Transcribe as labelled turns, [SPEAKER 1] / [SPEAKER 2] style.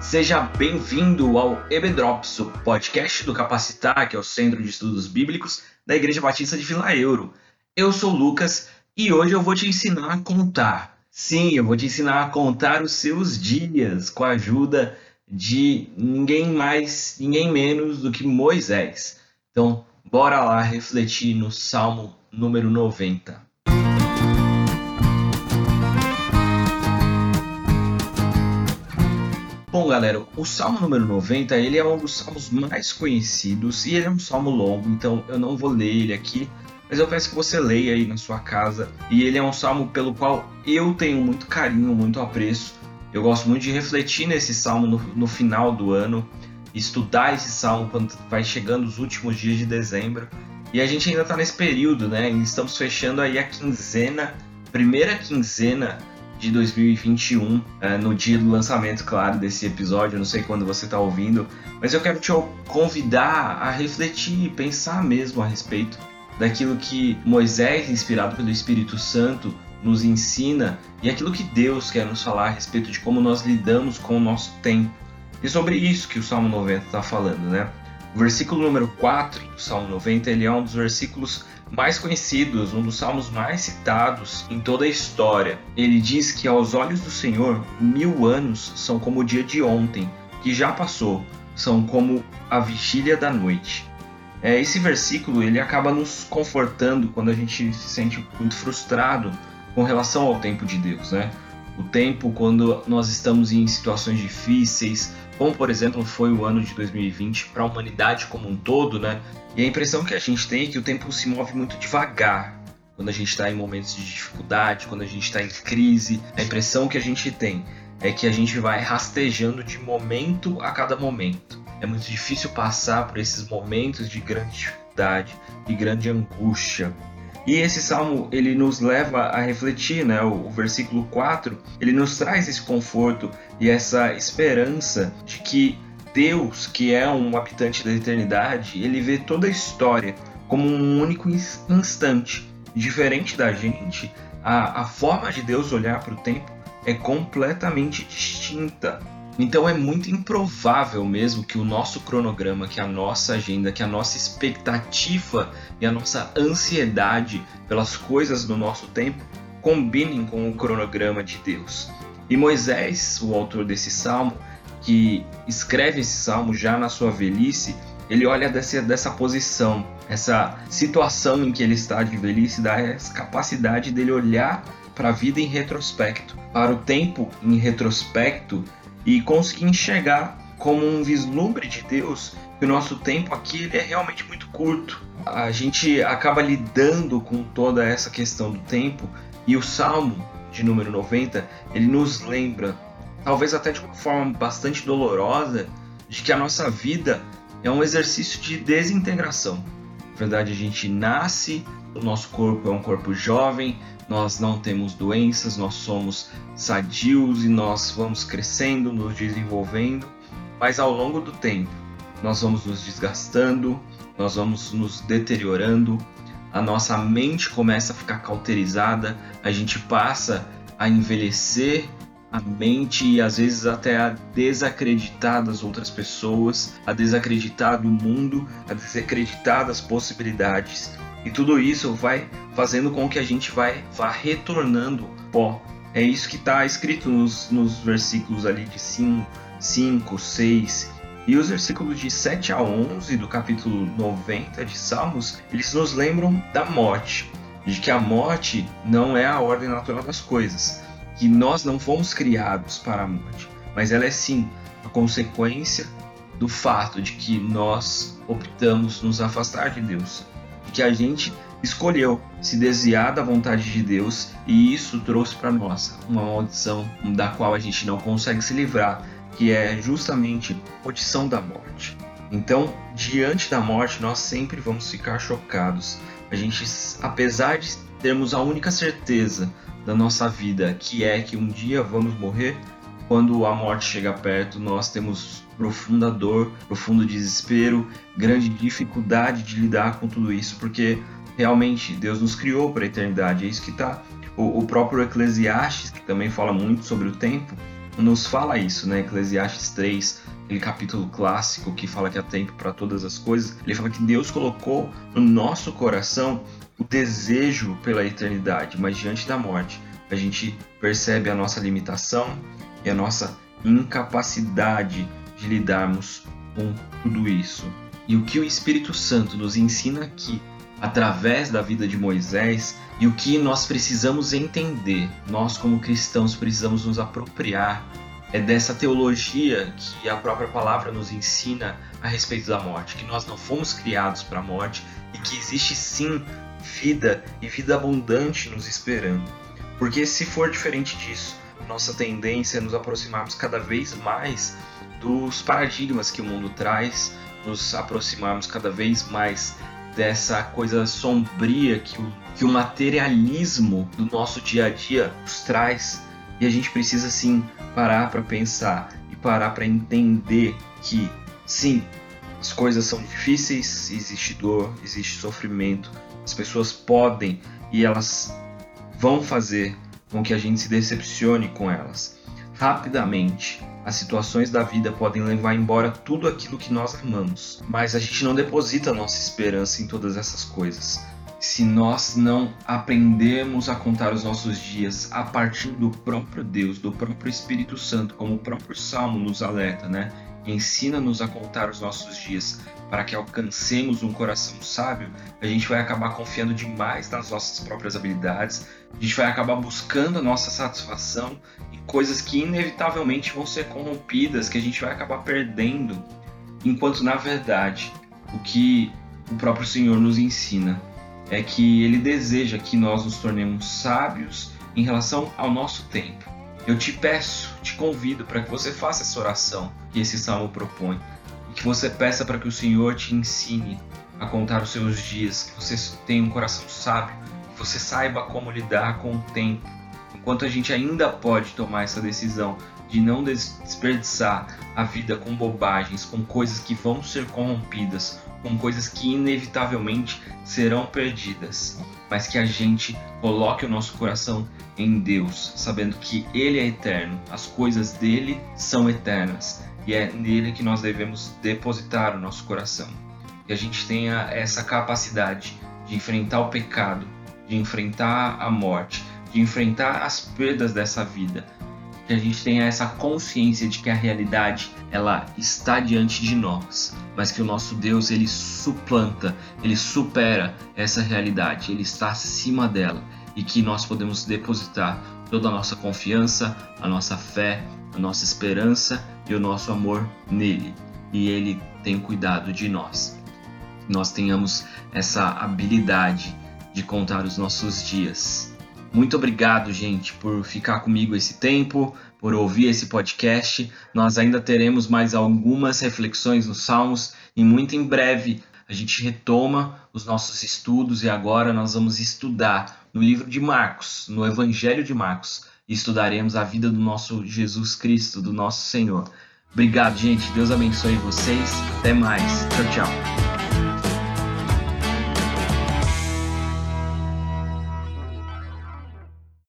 [SPEAKER 1] Seja bem-vindo ao EBDrops, o podcast do Capacitar, que é o Centro de Estudos Bíblicos da Igreja Batista de Vila Euro. Eu sou o Lucas e hoje eu vou te ensinar a contar. Sim, eu vou te ensinar a contar os seus dias com a ajuda de ninguém mais, ninguém menos do que Moisés. Então, bora lá refletir no Salmo número 90. Bom, galera, o Salmo número 90, ele é um dos salmos mais conhecidos e ele é um salmo longo, então eu não vou ler ele aqui, mas eu peço que você leia aí na sua casa. E ele é um salmo pelo qual eu tenho muito carinho, muito apreço. Eu gosto muito de refletir nesse salmo no, no final do ano, estudar esse salmo quando vai chegando os últimos dias de dezembro. E a gente ainda está nesse período, né? Estamos fechando aí a quinzena, primeira quinzena de 2021, é, no dia do lançamento, claro, desse episódio. Eu não sei quando você está ouvindo, mas eu quero te convidar a refletir pensar mesmo a respeito daquilo que Moisés, inspirado pelo Espírito Santo, nos ensina e aquilo que Deus quer nos falar a respeito de como nós lidamos com o nosso tempo. E sobre isso que o Salmo 90 está falando, né? O versículo número 4 do Salmo 90 ele é um dos versículos mais conhecidos, um dos salmos mais citados em toda a história. Ele diz que aos olhos do Senhor, mil anos são como o dia de ontem, que já passou, são como a vigília da noite. É, esse versículo ele acaba nos confortando quando a gente se sente muito frustrado com relação ao tempo de Deus, né? O tempo quando nós estamos em situações difíceis, como por exemplo foi o ano de 2020 para a humanidade como um todo, né? E a impressão que a gente tem é que o tempo se move muito devagar. Quando a gente está em momentos de dificuldade, quando a gente está em crise, a impressão que a gente tem é que a gente vai rastejando de momento a cada momento. É muito difícil passar por esses momentos de grande dificuldade, de grande angústia. E esse salmo ele nos leva a refletir, né? O, o, versículo 4, ele nos traz esse conforto e essa esperança de que Deus, que é um habitante da eternidade, ele vê toda a história como um único instante. Diferente da gente, a, a forma de Deus olhar para o tempo é completamente distinta. Então é muito improvável mesmo que o nosso cronograma, que a nossa agenda, que a nossa expectativa e a nossa ansiedade pelas coisas do nosso tempo combinem com o cronograma de Deus. E Moisés, o autor desse salmo, que escreve esse salmo já na sua velhice, ele olha dessa, dessa posição, essa situação em que ele está de velhice, dá essa capacidade dele olhar para a vida em retrospecto, para o tempo em retrospecto e conseguir enxergar como um vislumbre de Deus que o nosso tempo aqui é realmente muito curto. A gente acaba lidando com toda essa questão do tempo e o Salmo de número 90 ele nos lembra, talvez até de uma forma bastante dolorosa, de que a nossa vida é um exercício de desintegração. Verdade, a gente nasce, o nosso corpo é um corpo jovem, nós não temos doenças, nós somos sadios e nós vamos crescendo, nos desenvolvendo, mas ao longo do tempo nós vamos nos desgastando, nós vamos nos deteriorando, a nossa mente começa a ficar cauterizada, a gente passa a envelhecer a mente e às vezes até a desacreditar das outras pessoas, a desacreditar do mundo, a desacreditar das possibilidades. E tudo isso vai fazendo com que a gente vai vá retornando pó. É isso que está escrito nos, nos versículos ali de 5, 5, 6 e os versículos de 7 a 11 do capítulo 90 de Salmos, eles nos lembram da morte, de que a morte não é a ordem natural das coisas, que nós não fomos criados para a morte, mas ela é sim a consequência do fato de que nós optamos nos afastar de Deus que a gente escolheu se desviar da vontade de Deus e isso trouxe para nós uma maldição da qual a gente não consegue se livrar, que é justamente a maldição da morte. Então, diante da morte, nós sempre vamos ficar chocados. A gente, apesar de termos a única certeza da nossa vida, que é que um dia vamos morrer, quando a morte chega perto, nós temos profunda dor, profundo desespero, grande dificuldade de lidar com tudo isso, porque realmente Deus nos criou para a eternidade, é isso que está. O, o próprio Eclesiastes, que também fala muito sobre o tempo, nos fala isso, né? Eclesiastes 3, aquele capítulo clássico que fala que há tempo para todas as coisas. Ele fala que Deus colocou no nosso coração o desejo pela eternidade, mas diante da morte, a gente percebe a nossa limitação e a nossa incapacidade de lidarmos com tudo isso. E o que o Espírito Santo nos ensina aqui, através da vida de Moisés, e o que nós precisamos entender, nós como cristãos precisamos nos apropriar, é dessa teologia que a própria palavra nos ensina a respeito da morte, que nós não fomos criados para a morte e que existe sim vida e vida abundante nos esperando. Porque se for diferente disso, nossa tendência é nos aproximarmos cada vez mais dos paradigmas que o mundo traz, nos aproximarmos cada vez mais dessa coisa sombria que o, que o materialismo do nosso dia a dia nos traz. E a gente precisa sim parar para pensar e parar para entender que sim, as coisas são difíceis, existe dor, existe sofrimento, as pessoas podem e elas vão fazer com que a gente se decepcione com elas. Rapidamente, as situações da vida podem levar embora tudo aquilo que nós amamos, mas a gente não deposita nossa esperança em todas essas coisas. Se nós não aprendermos a contar os nossos dias a partir do próprio Deus, do próprio Espírito Santo, como o próprio Salmo nos alerta, né? Ensina-nos a contar os nossos dias para que alcancemos um coração sábio, a gente vai acabar confiando demais nas nossas próprias habilidades, a gente vai acabar buscando a nossa satisfação em coisas que inevitavelmente vão ser corrompidas, que a gente vai acabar perdendo, enquanto na verdade o que o próprio Senhor nos ensina é que ele deseja que nós nos tornemos sábios em relação ao nosso tempo. Eu te peço, te convido para que você faça essa oração que esse salmo propõe. E que você peça para que o Senhor te ensine a contar os seus dias, que você tenha um coração sábio, que você saiba como lidar com o tempo, enquanto a gente ainda pode tomar essa decisão de não desperdiçar a vida com bobagens, com coisas que vão ser corrompidas, com coisas que inevitavelmente serão perdidas, mas que a gente coloque o nosso coração em Deus, sabendo que Ele é eterno, as coisas dele são eternas e é nele que nós devemos depositar o nosso coração. Que a gente tenha essa capacidade de enfrentar o pecado, de enfrentar a morte, de enfrentar as perdas dessa vida. Que a gente tenha essa consciência de que a realidade ela está diante de nós, mas que o nosso Deus ele suplanta, ele supera essa realidade, ele está acima dela e que nós podemos depositar toda a nossa confiança, a nossa fé, a nossa esperança e o nosso amor nele. E ele tem cuidado de nós. Nós tenhamos essa habilidade de contar os nossos dias. Muito obrigado, gente, por ficar comigo esse tempo, por ouvir esse podcast. Nós ainda teremos mais algumas reflexões nos Salmos e muito em breve a gente retoma os nossos estudos e agora nós vamos estudar no livro de Marcos, no Evangelho de Marcos, estudaremos a vida do nosso Jesus Cristo, do nosso Senhor. Obrigado, gente. Deus abençoe vocês. Até mais. Tchau, tchau.